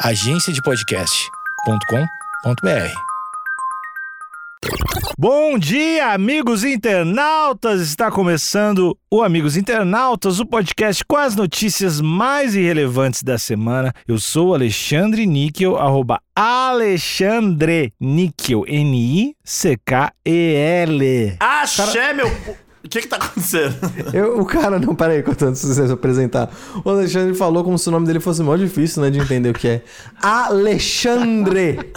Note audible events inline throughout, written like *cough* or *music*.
agenciadepodcast.com.br. Bom dia, amigos internautas! Está começando o Amigos Internautas, o podcast com as notícias mais irrelevantes da semana. Eu sou Alexandre Níquel, arroba Alexandre Níquel, N-I-C-K-E-L. Axé, meu. O que que tá acontecendo? *laughs* Eu, o cara, não, peraí, contando se você apresentar. O Alexandre falou como se o nome dele fosse mó difícil, né, de entender o que é. *laughs* Alexandre!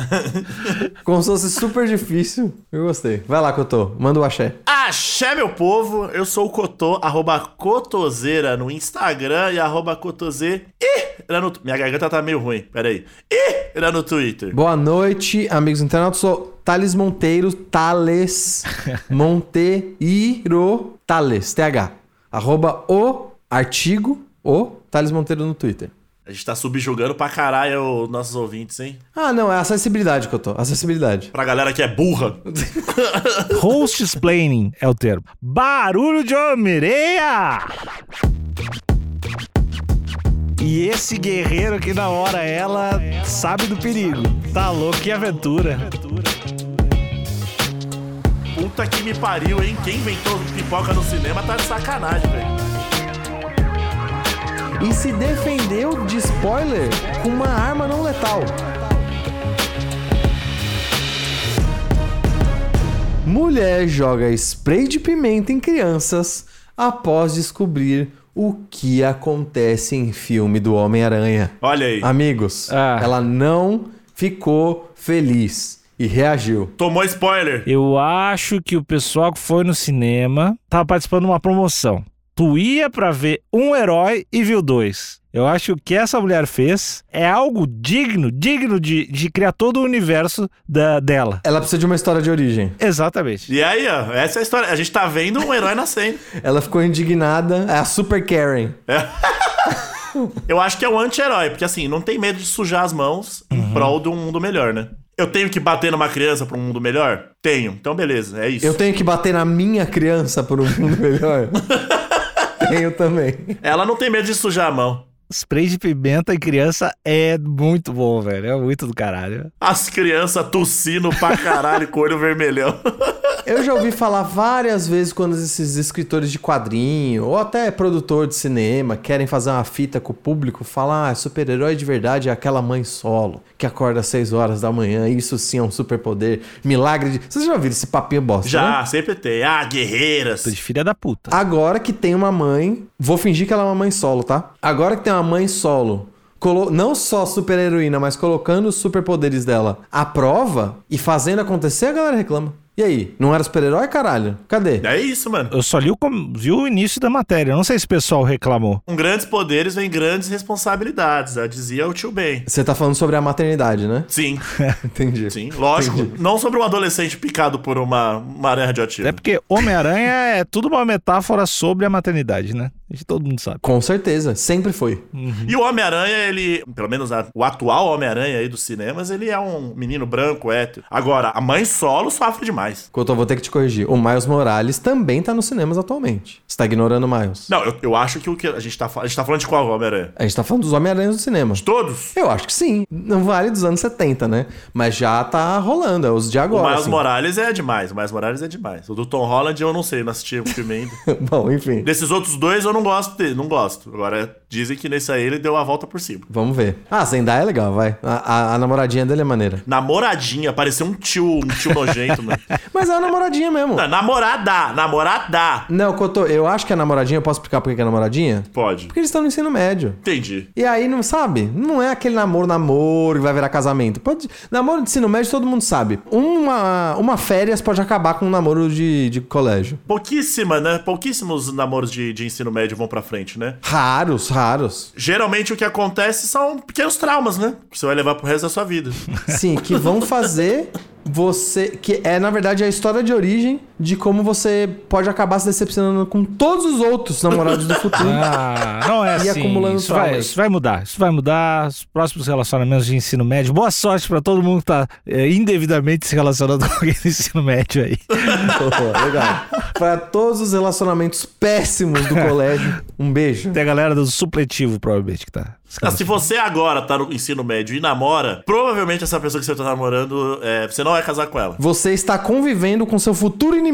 como se fosse super difícil. Eu gostei. Vai lá, Cotô, manda o axé. Axé, meu povo. Eu sou o Cotô, arroba Cotoseira no Instagram e arroba Cotoseira no... Minha garganta tá meio ruim, peraí. Era no Twitter. Boa noite, amigos internautas. Sou Thales Monteiro, Thales *laughs* Monteiro, Thales, TH. Arroba o artigo, o Thales Monteiro no Twitter. A gente tá subjugando pra caralho os nossos ouvintes, hein? Ah, não, é acessibilidade que eu tô. Acessibilidade. Pra galera que é burra. *laughs* Host explaining é o termo. Barulho de homereia! E esse guerreiro que na hora ela sabe do perigo. Tá louco, que aventura. Puta que me pariu, hein? Quem inventou pipoca no cinema tá de sacanagem, velho. E se defendeu de spoiler com uma arma não letal. Mulher joga spray de pimenta em crianças após descobrir o que acontece em filme do Homem-Aranha. Olha aí. Amigos, Ah. ela não ficou feliz e reagiu. Tomou spoiler. Eu acho que o pessoal que foi no cinema tava participando de uma promoção. Tu ia pra ver um herói e viu dois. Eu acho que o que essa mulher fez é algo digno, digno de, de criar todo o universo da, dela. Ela precisa de uma história de origem. Exatamente. E aí, ó, essa é a história. A gente tá vendo um herói nascendo. *laughs* Ela ficou indignada. É a Super Karen. Eu acho que é um anti-herói, porque assim, não tem medo de sujar as mãos em prol de um mundo melhor, né? Eu tenho que bater numa criança pra um mundo melhor? Tenho. Então, beleza, é isso. Eu tenho que bater na minha criança por um mundo melhor? *laughs* tenho também. Ela não tem medo de sujar a mão. Spray de pimenta em criança é muito bom, velho. É muito do caralho. As crianças tossindo pra caralho *laughs* com o olho vermelhão. *laughs* Eu já ouvi falar várias vezes quando esses escritores de quadrinho ou até produtor de cinema querem fazer uma fita com o público, falar ah, super-herói de verdade é aquela mãe solo que acorda às 6 horas da manhã, isso sim é um superpoder, milagre de... Vocês já ouviram esse papinho bosta, Já, né? sempre tem. Ah, guerreiras. Tô de filha da puta. Agora que tem uma mãe, vou fingir que ela é uma mãe solo, tá? Agora que tem uma mãe solo, colo- não só super heroína, mas colocando os superpoderes dela à prova e fazendo acontecer, a galera reclama. E aí, não era super-herói, caralho? Cadê? É isso, mano. Eu só li o, com- vi o início da matéria. Eu não sei se o pessoal reclamou. Com grandes poderes vem grandes responsabilidades. Já dizia o tio Ben. Você tá falando sobre a maternidade, né? Sim, *laughs* Entendi. sim, lógico. Entendi. Não sobre um adolescente picado por uma, uma aranha radioativa. Até porque Homem-Aranha *laughs* é tudo uma metáfora sobre a maternidade, né? Isso todo mundo sabe. Com certeza, sempre foi. E o Homem-Aranha, ele, pelo menos a- o atual Homem-Aranha aí dos cinemas, ele é um menino branco, hétero. Agora, a mãe solo sofre demais. Couto, eu vou ter que te corrigir. O Miles Morales também tá nos cinemas atualmente. Você tá ignorando o Miles. Não, eu, eu acho que o que a gente tá falando. A gente tá falando de qual Homem-Aranha? A gente tá falando dos Homem-Aranhas do cinema. Todos? Eu acho que sim. Não vale dos anos 70, né? Mas já tá rolando, é os de O agora. Miles assim. Morales é demais. O Miles Morales é demais. O do Tom Holland eu não sei, não assisti o filme ainda. *laughs* Bom, enfim. Desses outros dois eu não gosto dele, não gosto. Agora, dizem que nesse aí ele deu a volta por cima. Vamos ver. Ah, Zendaya é legal, vai. A, a- a namoradinha dele é maneira. Namoradinha, parecia um tio, um tio nojento, mano. *laughs* Mas é a namoradinha mesmo. Não, namorada, namorada. Não, Cotô, eu acho que é namoradinha, eu posso explicar por que que é namoradinha? Pode. Porque eles estão no ensino médio. Entendi. E aí, não sabe? Não é aquele namoro, namoro que vai virar casamento. Pode... Namoro de ensino médio todo mundo sabe. Uma, uma férias pode acabar com um namoro de, de colégio. Pouquíssima, né? Pouquíssimos namoros de, de ensino médio vão pra frente, né? Raros, raros. Geralmente o que acontece são pequenos traumas, né? Que você vai levar pro resto da sua vida. Sim, que vão fazer você. Que é, na verdade, a história de origem de como você pode acabar se decepcionando com todos os outros namorados do futuro. *laughs* Ah, não é E assim. acumulando isso, vai, isso vai mudar. Isso vai mudar. Os próximos relacionamentos de ensino médio. Boa sorte pra todo mundo que tá é, indevidamente se relacionando *laughs* com alguém do ensino médio aí. *laughs* Pô, legal. Para todos os relacionamentos péssimos do colégio, um beijo. Tem a galera do supletivo, provavelmente, que tá. se Ah, se você agora tá no ensino médio e namora, provavelmente essa pessoa que você tá namorando, é, você não vai casar com ela. Você está convivendo com seu futuro inimigo.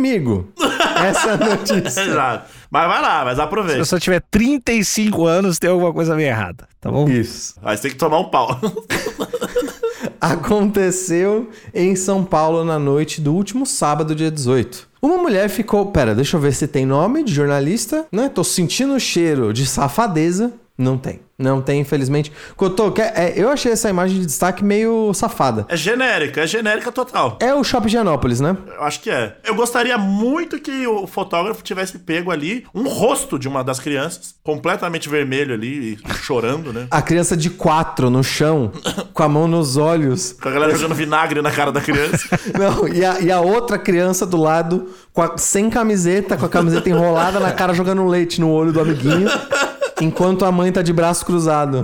*laughs* Essa é a notícia. Exato. Mas vai lá, mas Se aproveita. você tiver 35 anos, tem alguma coisa meio errada, tá bom? Isso. Aí você tem que tomar um pau. *laughs* Aconteceu em São Paulo na noite do último sábado, dia 18. Uma mulher ficou. Pera, deixa eu ver se tem nome de jornalista, né? Tô sentindo o cheiro de safadeza. Não tem. Não tem, infelizmente. Cotô, é, eu achei essa imagem de destaque meio safada. É genérica, é genérica total. É o Shopping Gianópolis, né? Eu acho que é. Eu gostaria muito que o fotógrafo tivesse pego ali um rosto de uma das crianças, completamente vermelho ali, chorando, né? A criança de quatro no chão, com a mão nos olhos. Com a galera jogando vinagre na cara da criança. *laughs* Não, e a, e a outra criança do lado, a- sem camiseta, com a camiseta enrolada na cara, jogando leite no olho do amiguinho, enquanto a mãe tá de braço cruzado.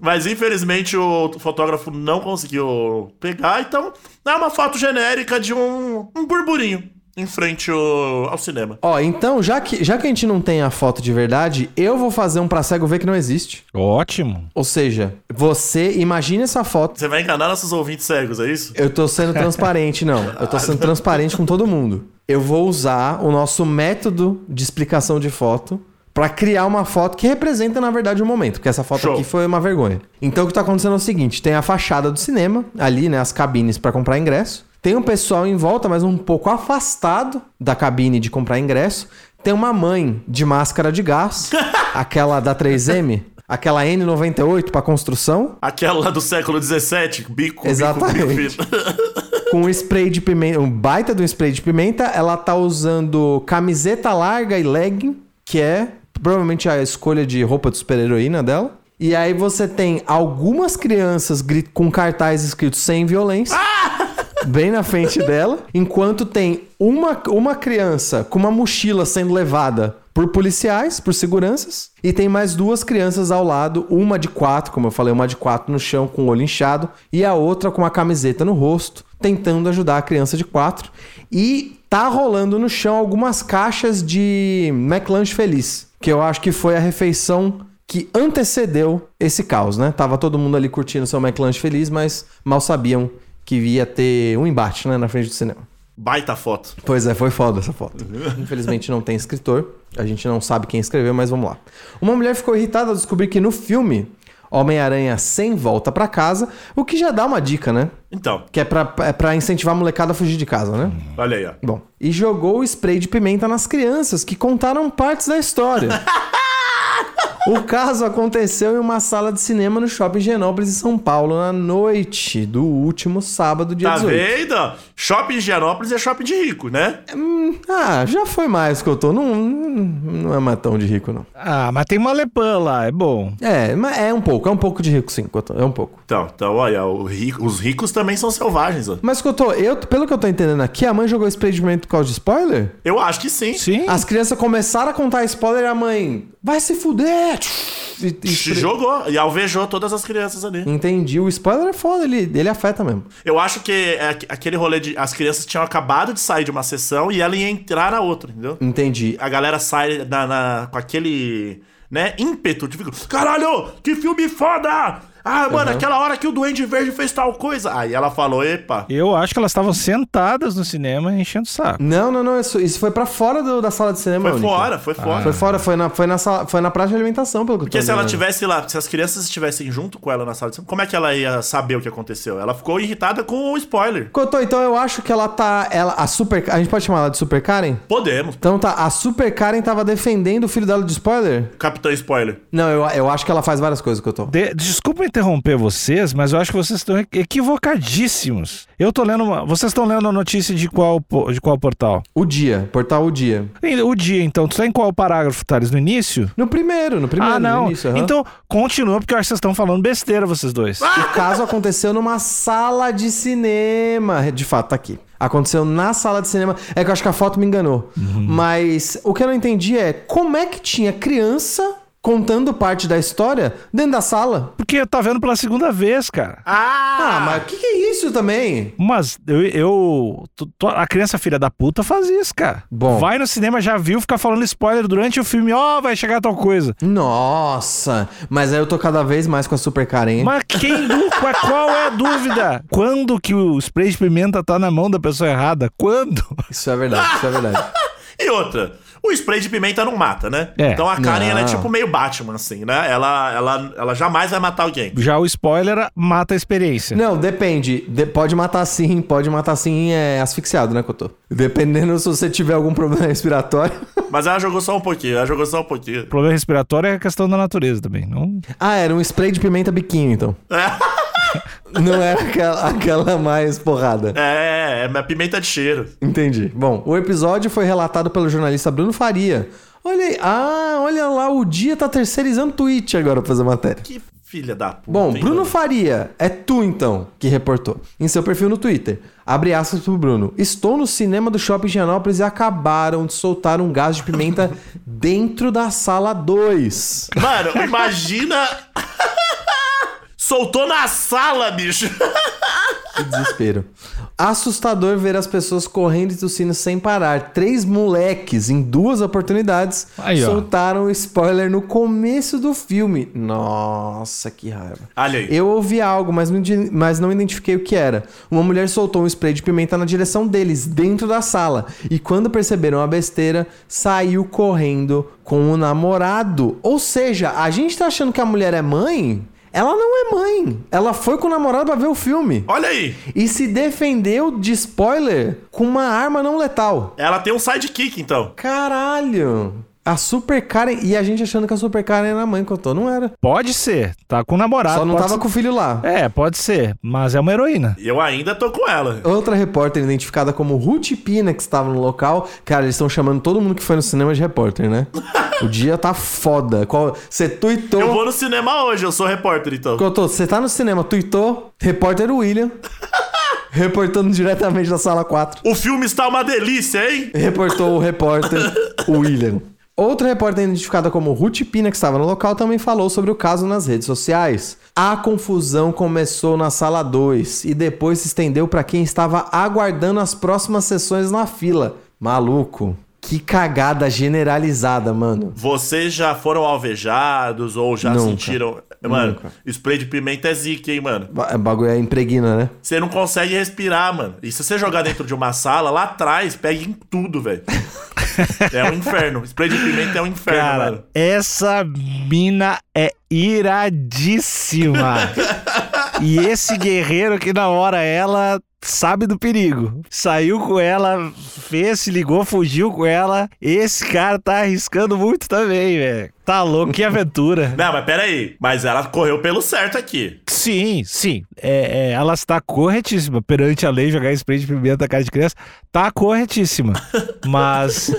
Mas infelizmente o fotógrafo não conseguiu pegar, então é uma foto genérica de um, um burburinho em frente ao, ao cinema. Ó, então, já que, já que a gente não tem a foto de verdade, eu vou fazer um pra cego ver que não existe. Ótimo. Ou seja, você imagina essa foto. Você vai enganar nossos ouvintes cegos, é isso? Eu tô sendo transparente, não. Eu tô sendo transparente com todo mundo. Eu vou usar o nosso método de explicação de foto pra criar uma foto que representa, na verdade, o momento. Porque essa foto Show. aqui foi uma vergonha. Então, o que tá acontecendo é o seguinte: tem a fachada do cinema, ali, né? As cabines pra comprar ingresso. Tem um pessoal em volta, mas um pouco afastado da cabine de comprar ingresso. Tem uma mãe de máscara de gás, *laughs* aquela da 3M, aquela N98 pra construção. Aquela do século XVII, bico, Exatamente. bico, bico, bico. *laughs* com um spray de pimenta, um baita de um spray de pimenta. Ela tá usando camiseta larga e legging, que é provavelmente a escolha de roupa de super-heroína dela. E aí você tem algumas crianças com cartaz escrito sem violência. Bem na frente dela, enquanto tem uma, uma criança com uma mochila sendo levada por policiais, por seguranças, e tem mais duas crianças ao lado, uma de quatro, como eu falei, uma de quatro no chão com o olho inchado, e a outra com a camiseta no rosto, tentando ajudar a criança de quatro. E tá rolando no chão algumas caixas de McLanche Feliz, que eu acho que foi a refeição que antecedeu esse caos, né? Tava todo mundo ali curtindo seu McLanche Feliz, mas mal sabiam que ia ter um embate, né, na frente do cinema. Baita foto. Pois é, foi foda essa foto. *laughs* Infelizmente não tem escritor, a gente não sabe quem escreveu, mas vamos lá. Uma mulher ficou irritada ao descobrir que no filme Homem-Aranha sem volta pra casa, o que já dá uma dica, né? Então, Que é pra, é pra incentivar a molecada a fugir de casa, né? olha aí, ó. Bom, e jogou o spray de pimenta nas crianças, que contaram partes da história. *laughs* o caso aconteceu em uma sala de cinema no Shopping Genópolis, em São Paulo, na noite do último sábado, dia Tá 18. vendo? Shopping de Gianópolis é shopping de rico, né? Ah, já foi mais que eu tô. Não, não é mais tão de rico, não. Ah, mas tem uma Lepã lá, é bom. É, mas é um pouco, é um pouco de rico, sim, Cotô, é um pouco. Então, então olha, o rico- os ricos também são selvagens, ó. Mas, Cotô, eu, pelo que eu tô entendendo aqui, a mãe jogou pimenta por causa de spoiler? Eu acho que sim. Sim. As crianças começaram a contar spoiler e a mãe, vai se fuder! E- e Jogou e alvejou todas as crianças ali. Entendi. O spoiler é foda, ele, ele afeta mesmo. Eu acho que é aqu- aquele rolê de. As crianças tinham acabado de sair de uma sessão e ela ia entrar na outra, entendeu? Entendi. A galera sai na, na- com aquele. né, ímpeto de ficar. Caralho, que filme foda! Ah, mano, aquela hora que o Duende Verde fez tal coisa. Aí ela falou, epa. Eu acho que elas estavam sentadas no cinema enchendo o saco. Não, não, não. Isso, isso foi pra fora do- da sala de cinema. Foi Única. fora, foi fora. Foi fora, foi na, foi na, sala, foi na praça de alimentação, pelo que eu tô Porque se ela tivesse lá, se as crianças estivessem junto com ela na sala de cinema, como é que ela ia saber o que aconteceu? Ela ficou irritada com o spoiler. Cotô, então eu acho que ela tá. Ela, a Super. A gente pode chamar ela de Super Karen? Podemos. Então tá, a Super Karen tava defendendo o filho dela de spoiler? Capitão Spoiler. Não, eu, eu acho que ela faz várias coisas, Cotô. De- desculpa interromper vocês, mas eu acho que vocês estão equivocadíssimos. Eu tô lendo uma... Vocês estão lendo a notícia de qual, de qual portal? O dia, portal O Dia. O dia, então. Tu tá em qual parágrafo, Thales? No início? No primeiro, no primeiro. ah, não. Início, aham. Então, continua, porque eu acho que vocês estão falando besteira, vocês dois. *laughs* O caso aconteceu numa sala de cinema. De fato, tá aqui. Aconteceu na sala de cinema. É que eu acho que a foto me enganou. Mas o que eu não entendi é como é que tinha criança contando parte da história dentro da sala. Porque tá vendo pela segunda vez, cara. Ah, Ah, mas o que, que é isso também? Mas eu. eu tu- tu- a criança filha da puta faz isso, cara. Bom. Vai no cinema, já viu, ficar falando spoiler durante o filme. Ó, vai chegar tal coisa. Nossa, mas aí eu tô cada vez mais com a super Karen. hein? Mas quem qual- Qual é a dúvida? Quando que o spray de pimenta tá na mão da pessoa errada? Quando? Isso é verdade, isso é verdade. *laughs* E outra, o spray de pimenta não mata, né? É. Então a Karen, ela é tipo meio Batman, assim, né? Ela, ela, ela jamais vai matar alguém. Já o spoiler mata a experiência. Não, depende. De- pode matar sim, pode matar sim é, asfixiado, né, Cotô? Dependendo se você tiver algum problema *laughs* respiratório. Mas ela jogou só um pouquinho, ela jogou só um pouquinho. O problema respiratório é questão da natureza também. Não... ah, era um spray de pimenta biquinho, então. *laughs* *laughs* Não era aquela, aquela mais porrada. É, é uma pimenta de cheiro. Entendi. Bom, o episódio foi relatado pelo jornalista Bruno Faria. Olha aí. Ah, olha lá, o dia tá terceirizando tweet agora pra fazer matéria. Que filha da puta. Bom, hein, Bruno? Faria, é tu então que reportou. Em seu perfil no Twitter. Abre aspas pro Bruno. Estou no cinema do Shopping Gianópolis e acabaram de soltar um gás de pimenta *laughs* dentro da sala 2. Mano, imagina. *laughs* Soltou na sala, bicho. *laughs* Que desespero. Assustador ver as pessoas correndo e tossindo sem parar. Três moleques, em duas oportunidades, Aí, soltaram o spoiler no começo do filme. Nossa, que raiva. Olha aí. Eu ouvi algo, mas não, mas não identifiquei o que era. Uma mulher soltou um spray de pimenta na direção deles, dentro da sala. E quando perceberam a besteira, saiu correndo com o namorado. Ou seja, a gente tá achando que a mulher é mãe? Ela não é mãe. Ela foi com o namorado pra ver o filme. Olha aí. E se defendeu de spoiler com uma arma não letal. Ela tem um sidekick, então. Caralho! A Super Karen. E a gente achando que a Super Karen era a mãe que eu tô. Não era. Pode ser. Tá com o namorado. Só não tava ser. com o filho lá. É, pode ser. Mas é uma heroína. E eu ainda tô com ela. Outra repórter identificada como Ruth Pina, que estava no local. Cara, eles estão chamando todo mundo que foi no cinema de repórter, né? o dia tá foda. Qual... Você tuitou. Eu vou no cinema hoje, eu sou repórter, então. Cotô, você tá no cinema, tuitou, repórter William. *laughs* reportando diretamente da sala 4. O filme está uma delícia, hein? Reportou o repórter *laughs* William. Outra repórter identificada como Ruth Pina, que estava no local, também falou sobre o caso nas redes sociais. A confusão começou na sala 2 e depois se estendeu para quem estava aguardando as próximas sessões na fila. Maluco, que cagada generalizada, mano. Vocês já foram alvejados ou já Nunca. sentiram. Mano, Nunca. spray de pimenta é zica, hein, mano? Ba- bagulho é impregna, né? Você não consegue respirar, mano. E se você jogar dentro de uma sala, lá atrás, pega em tudo, velho. *laughs* É um inferno. Spray de pimenta é um inferno, Cara, mano. essa mina é iradíssima. *laughs* e esse guerreiro que na hora ela sabe do perigo. Saiu com ela, fez, se ligou, fugiu com ela. Esse cara tá arriscando muito também, velho. Tá louco, que aventura. *laughs* Não, mas peraí. Mas ela correu pelo certo aqui. Sim, sim. É, é, ela está corretíssima. Perante a lei, jogar spray de pimenta na cara de criança, tá corretíssima. *laughs* Mas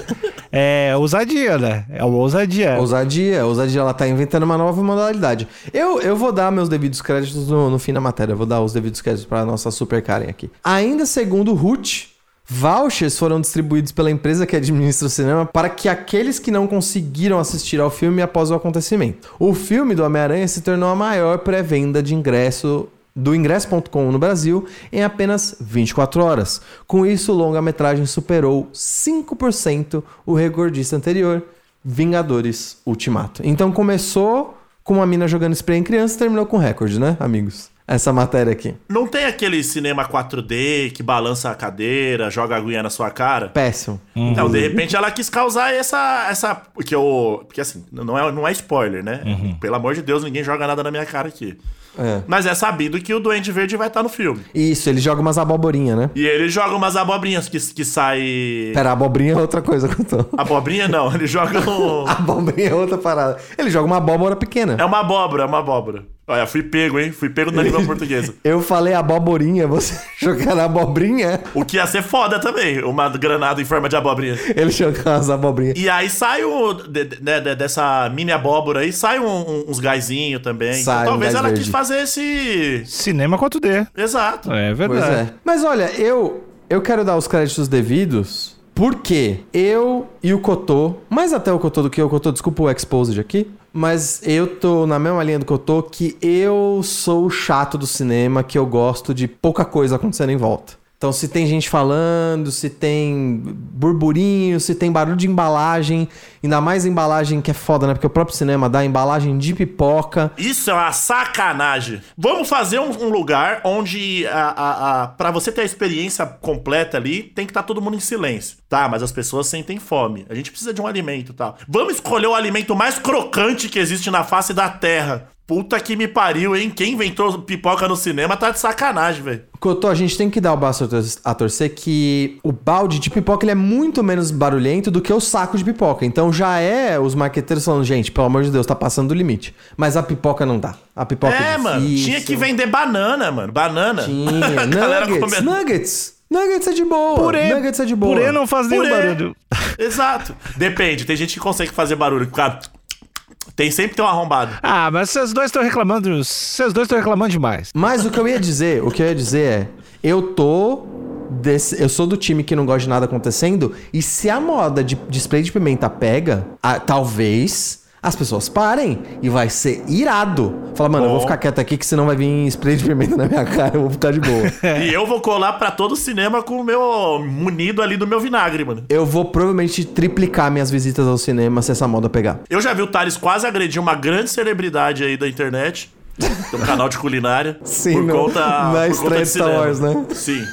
é ousadia, né? É uma ousadia. Ousadia, ousadia, ela tá inventando uma nova modalidade. Eu, eu vou dar meus devidos créditos no, no fim da matéria, eu vou dar os devidos créditos pra nossa super Karen aqui. Ainda segundo Ruth, vouchers foram distribuídos pela empresa que administra o cinema para que aqueles que não conseguiram assistir ao filme após o acontecimento. O filme do Homem-Aranha se tornou a maior pré-venda de ingresso do ingresso.com no Brasil em apenas 24 horas. Com isso, o longa-metragem superou 5% o recordista anterior, Vingadores Ultimato. Então começou com uma mina jogando spray em criança e terminou com recorde, né, amigos? Essa matéria aqui. Não tem aquele cinema 4D que balança a cadeira, joga a aguinha na sua cara? Péssimo. Então, de repente ela quis causar essa. essa porque eu. Porque assim, não é, não é spoiler, né? Pelo amor de Deus, ninguém joga nada na minha cara aqui. É. Mas é sabido que o Duende Verde vai estar no filme. Isso, ele joga umas aboborinhas, né? E ele joga umas abobrinhas que, que sai. Pera, abobrinha é outra coisa que eu tô. *laughs* Abobrinha não, ele joga um. *laughs* Abobrinha é outra parada. Ele joga uma abóbora pequena. É uma abóbora, é uma abóbora. Olha, fui pego, hein? Fui pego na língua *laughs* portuguesa. Eu falei aboborinha, você *laughs* jogando abobrinha? O que ia ser foda também, uma granada em forma de abobrinha. Ele jogando as abobrinhas. E aí sai o. de- de- né, de- dessa mini abóbora aí, sai um- um- uns gásinhos também. Sai Então, um talvez gás ela verde. quis fazer esse. Cinema 4D. Exato. É Pois verdade. é. Mas olha, eu, eu quero dar os créditos devidos porque eu e o Cotô, mais até o Cotô do que o Cotô, desculpa o Exposed aqui, mas eu tô na mesma linha do Cotô que eu sou o chato do cinema, que eu gosto de pouca coisa acontecendo em volta. Então, se tem gente falando, se tem burburinho, se tem barulho de embalagem, ainda mais embalagem que é foda, né? Porque o próprio cinema dá embalagem de pipoca. Isso é uma sacanagem. Vamos fazer um, um lugar onde a, a, a, pra você ter a experiência completa ali, tem que estar todo mundo em silêncio. Tá, mas as pessoas sentem fome. A gente precisa de um alimento tal. Vamos escolher o alimento mais crocante que existe na face da Terra. Puta que me pariu, hein? Quem inventou pipoca no cinema tá de sacanagem, velho. Cotô, a gente tem que dar o braço a tor- a torcer que o balde de pipoca ele é muito menos barulhento do que o saco de pipoca. Então já é os marqueteiros falando, gente, pelo amor de Deus, tá passando do limite. Mas a pipoca não dá. A pipoca é, É, mano. difícil. Tinha que vender banana, mano. Banana. Tinha. *laughs* A galera Nuggets, comendo. nuggets. Nuggets é de boa. Purê, Nuggets é de boa. purê não faz nenhum Purê. barulho. *laughs* Exato. Depende. Tem gente que consegue fazer barulho. Cara, Tem sempre tem um arrombado. Ah, mas vocês dois estão reclamando. Vocês dois estão reclamando demais. Mas o que eu ia dizer, o que eu ia dizer é, eu tô desse- eu sou do time que não gosta de nada acontecendo e se a moda de, de spray de pimenta pega, ah, talvez as pessoas parem e vai ser irado. Fala, mano, eu vou Bom. ficar quieto aqui que senão vai vir spray de pimenta na minha cara, eu vou ficar de boa. *laughs* E eu vou colar pra todo o cinema com o meu munido ali do meu vinagre, mano. eu vou provavelmente triplicar minhas visitas ao cinema se essa moda pegar. Eu já vi o Thales quase agredir uma grande celebridade aí da internet. Tem um *laughs* canal de culinária. Sim, por conta, na por estreia conta de Star. Wars, né? Sim.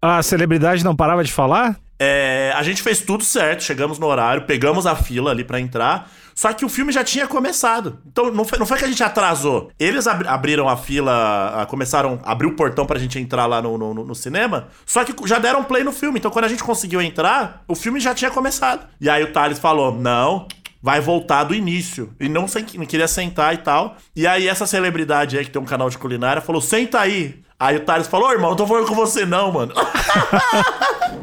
A celebridade não parava de falar? É, a gente fez tudo certo, chegamos no horário, pegamos a fila ali pra entrar. Só que o filme já tinha começado. Então não foi, não foi que a gente atrasou. Eles abri- abriram a fila, ah, começaram a abrir o portão pra gente entrar lá no, no, no cinema. Só que já deram play no filme. Então quando a gente conseguiu entrar, o filme já tinha começado. E aí o Thales falou: não. Vai voltar do início. E não, sem- não queria sentar e tal. E aí, essa celebridade aí que tem um canal de culinária falou: senta aí. Aí o Thales falou: "Ô, irmão, não tô falando com você, não, mano. *laughs*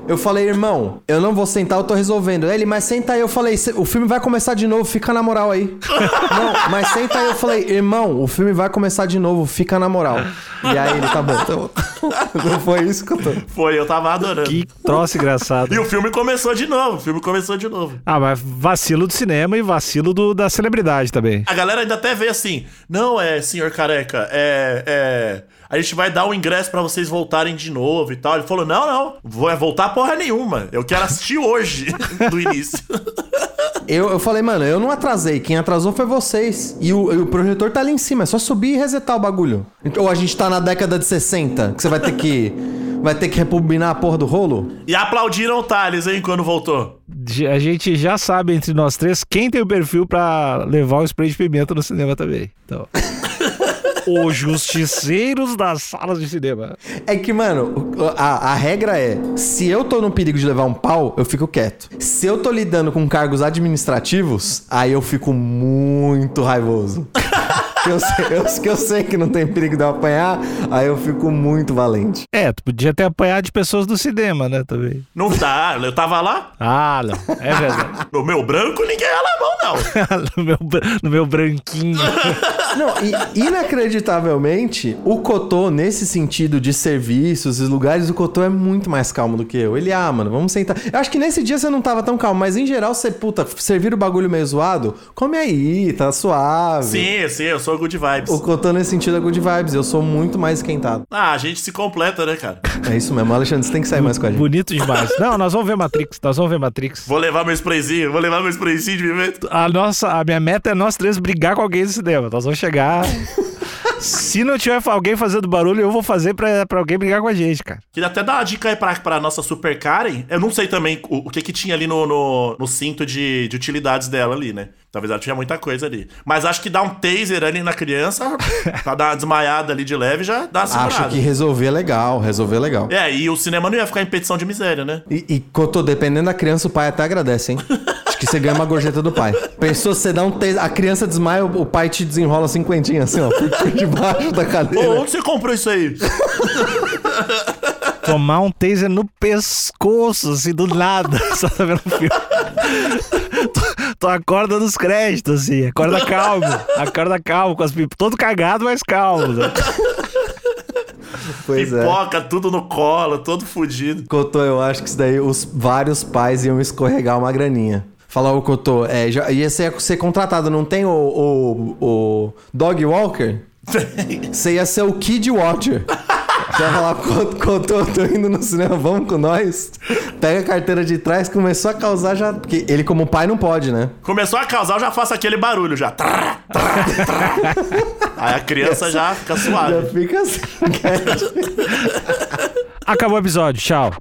Eu falei, irmão, eu não vou sentar, eu tô resolvendo. Ele, mas senta aí. Eu falei, "Cê- o filme vai começar de novo, fica na moral aí. *laughs* não, mas senta aí. Eu falei, irmão, o filme vai começar de novo, fica na moral. E aí ele, tá bom. bom. *laughs* não foi isso que eu tô. Foi, eu tava adorando. Que troço engraçado. E o filme começou de novo. O filme começou de novo. Ah, mas vacilo do cinema e vacilo do, da celebridade também. A galera ainda até vê assim: não, é, senhor careca, é. é a gente vai dar o ingresso pra vocês voltarem de novo e tal. Ele falou: não, não, vou é voltar porra nenhuma. Eu quero assistir hoje, *laughs* do início. Eu, eu falei, mano, eu não atrasei. Quem atrasou foi vocês. E o, e o projetor tá ali em cima. É só subir e resetar o bagulho. Ou a gente tá na década de 60, que você vai ter que. *laughs* Vai ter que rebobinar a porra do rolo? e aplaudiram o Thales, hein, quando voltou. A gente já sabe entre nós três quem tem o perfil pra levar o spray de pimenta no cinema também. Então. Os justiceiros das salas de cinema. É que, mano, a, a regra é: se eu tô no perigo de levar um pau, eu fico quieto. Se eu tô lidando com cargos administrativos, aí eu fico muito raivoso. *laughs* Que eu, sei, eu- que eu sei que não tem perigo de eu apanhar, aí eu fico muito valente. É, tu podia ter apanhado de pessoas do cinema, né, também. Não dá, eu tava lá, Ah, não. É verdade. *laughs* no meu branco, ninguém ia na mão, não. *laughs* no, meu, no meu branquinho. *laughs* Não, e inacreditavelmente, o Cotô, nesse sentido de serviços e lugares, o Cotô é muito mais calmo do que eu. Ele, ah, mano, vamos sentar. Eu acho que nesse dia você não tava tão calmo, mas em geral você, puta, servir o bagulho meio zoado, come aí, tá suave. Sim, sim, eu sou good vibes. O Cotô nesse sentido é good vibes, eu sou muito mais esquentado. Ah, a gente se completa, né, cara? É isso mesmo, Alexandre, você tem que sair mais com a gente. Bonito demais. Não, nós vamos ver Matrix. Nós vamos ver Matrix. Vou levar meu sprayzinho, vou levar meu sprayzinho de pimenta. A nossa, a minha meta é nós três brigar com alguém no cinema. Nós vamos chegar. *laughs* Se não tiver alguém fazendo barulho, eu vou fazer pra, pra alguém brigar com a gente, cara. Queria até dar uma dica aí pra, pra nossa Super Karen. Eu não sei também o, o que que tinha ali no, no, no cinto de, de utilidades dela ali, né? Talvez ela tinha muita coisa ali. Mas acho que dar um taser ali na criança, *laughs* pra dar uma desmaiada ali de leve, já dá uma. Acho que resolver é legal, resolver é legal. É, e o cinema não ia ficar em petição de miséria, né? E, e Cotô, dependendo da criança, o pai até agradece, hein? *laughs* Acho que você ganha uma gorjeta do pai. Pensou, você dá um taser, a criança desmaia, o pai te desenrola cinquentinha assim, ó, por, por debaixo da Ô, cadeira. onde você comprou isso aí? *laughs* Tomar um taser no pescoço, assim, do nada. *laughs* Só tá vendo o filme. Tu, tu acorda nos créditos, assim. Acorda calmo. Acorda calmo, com as pipas. Todo cagado, mas calmo. né? Pois é. Pipoca, tudo no colo, todo fudido. Cotô, eu acho que isso daí os vários pais iam escorregar uma graninha. Falar, ô Cotô, é, já, ia ser, ser contratado, não tem o, o, o Dog Walker? Você ia ser o Kid Watcher. Você ia falar, "Co- Cotô, tô indo no cinema, vamos com nós? Pega a carteira de trás, começou a causar já. Porque ele, como pai, não pode, né? Começou a causar, eu já faço aquele barulho já. Trá, trá, trá. Aí a criança já fica Já suave. fica assim. Acabou o episódio. Tchau.